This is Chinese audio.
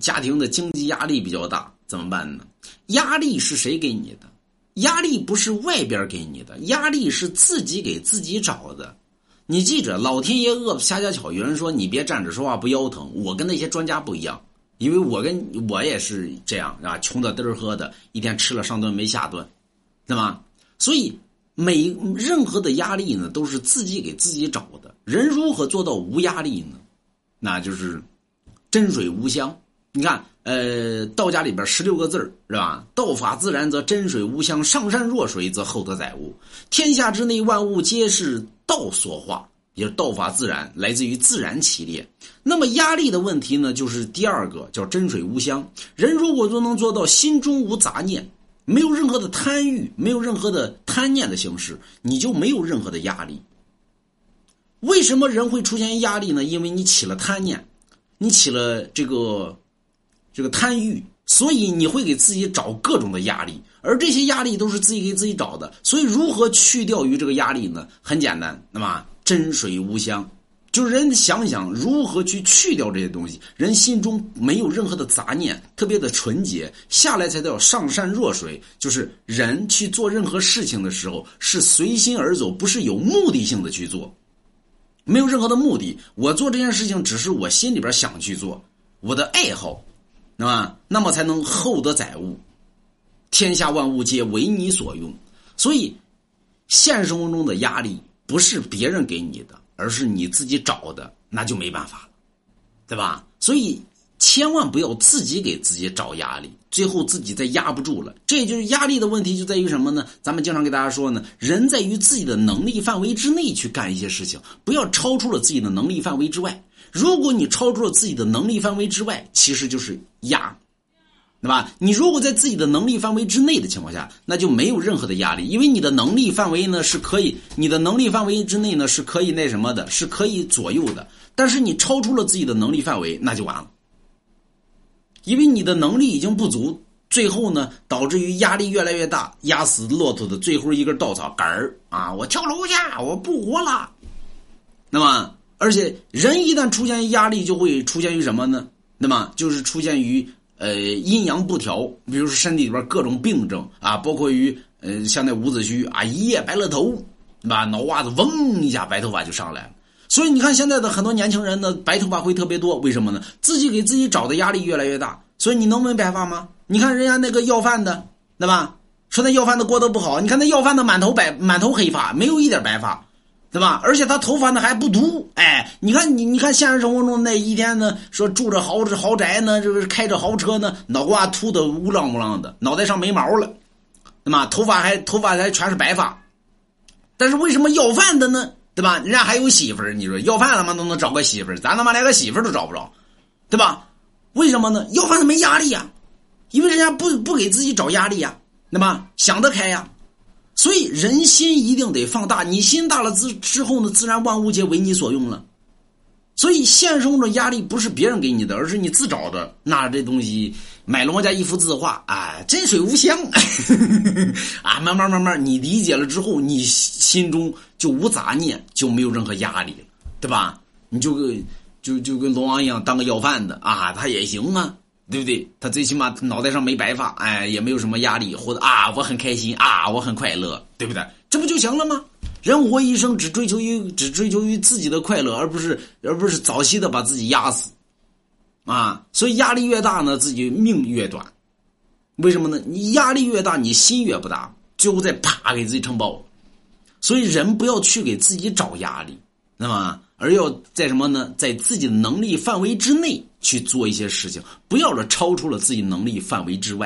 家庭的经济压力比较大，怎么办呢？压力是谁给你的？压力不是外边给你的，压力是自己给自己找的。你记着，老天爷饿不瞎家巧。有人说你别站着说话不腰疼，我跟那些专家不一样，因为我跟我也是这样啊，穷的嘚儿喝的，一天吃了上顿没下顿，对吧？所以每任何的压力呢，都是自己给自己找的。人如何做到无压力呢？那就是真水无香。你看，呃，道家里边十六个字是吧？道法自然则真水无香，上善若水则厚德载物。天下之内万物皆是道所化，也是道法自然，来自于自然起列。那么压力的问题呢，就是第二个叫真水无香。人如果都能做到心中无杂念，没有任何的贪欲，没有任何的贪念的形式，你就没有任何的压力。为什么人会出现压力呢？因为你起了贪念，你起了这个。这个贪欲，所以你会给自己找各种的压力，而这些压力都是自己给自己找的。所以，如何去掉于这个压力呢？很简单，那么真水无香，就是人想想如何去去掉这些东西，人心中没有任何的杂念，特别的纯洁，下来才叫上善若水。就是人去做任何事情的时候，是随心而走，不是有目的性的去做，没有任何的目的。我做这件事情，只是我心里边想去做，我的爱好。那么？那么才能厚德载物，天下万物皆为你所用。所以，现实生活中的压力不是别人给你的，而是你自己找的，那就没办法了，对吧？所以，千万不要自己给自己找压力，最后自己再压不住了。这就是压力的问题，就在于什么呢？咱们经常给大家说呢，人在于自己的能力范围之内去干一些事情，不要超出了自己的能力范围之外。如果你超出了自己的能力范围之外，其实就是压，对吧？你如果在自己的能力范围之内的情况下，那就没有任何的压力，因为你的能力范围呢是可以，你的能力范围之内呢是可以那什么的，是可以左右的。但是你超出了自己的能力范围，那就完了，因为你的能力已经不足，最后呢导致于压力越来越大，压死骆驼的最后一根稻草杆儿啊！我跳楼下，我不活了，那么。而且人一旦出现压力，就会出现于什么呢？那么就是出现于呃阴阳不调，比如说身体里边各种病症啊，包括于呃像那伍子胥啊，一夜白了头，对吧？脑瓜子嗡一下，白头发就上来了。所以你看现在的很多年轻人呢，白头发会特别多，为什么呢？自己给自己找的压力越来越大。所以你能没白发吗？你看人家那个要饭的，对吧？说那要饭的过得不好，你看那要饭的满头白满头黑发，没有一点白发。对吧？而且他头发呢还不秃，哎，你看你，你看现实生活中那一天呢，说住着豪豪宅呢，这个开着豪车呢，脑瓜秃的乌浪乌浪的，脑袋上没毛了，对吧？头发还头发还全是白发，但是为什么要饭的呢？对吧？人家还有媳妇儿，你说要饭他妈都能找个媳妇儿，咱他妈连个媳妇儿都找不着，对吧？为什么呢？要饭的没压力呀，因为人家不不给自己找压力呀，那么想得开呀。所以人心一定得放大，你心大了之之后呢，自然万物皆为你所用了。所以现实中的压力不是别人给你的，而是你自找的。那这东西买了我家一幅字画，哎，真水无香，啊，慢慢慢慢，你理解了之后，你心中就无杂念，就没有任何压力了，对吧？你就跟就就跟龙王一样，当个要饭的啊，他也行啊。对不对？他最起码脑袋上没白发，哎，也没有什么压力，活得啊，我很开心啊，我很快乐，对不对？这不就行了吗？人活一生，只追求于只追求于自己的快乐，而不是而不是早期的把自己压死，啊！所以压力越大呢，自己命越短。为什么呢？你压力越大，你心越不大，最后再啪给自己承包了。所以人不要去给自己找压力，那么。而要在什么呢？在自己的能力范围之内去做一些事情，不要了超出了自己能力范围之外。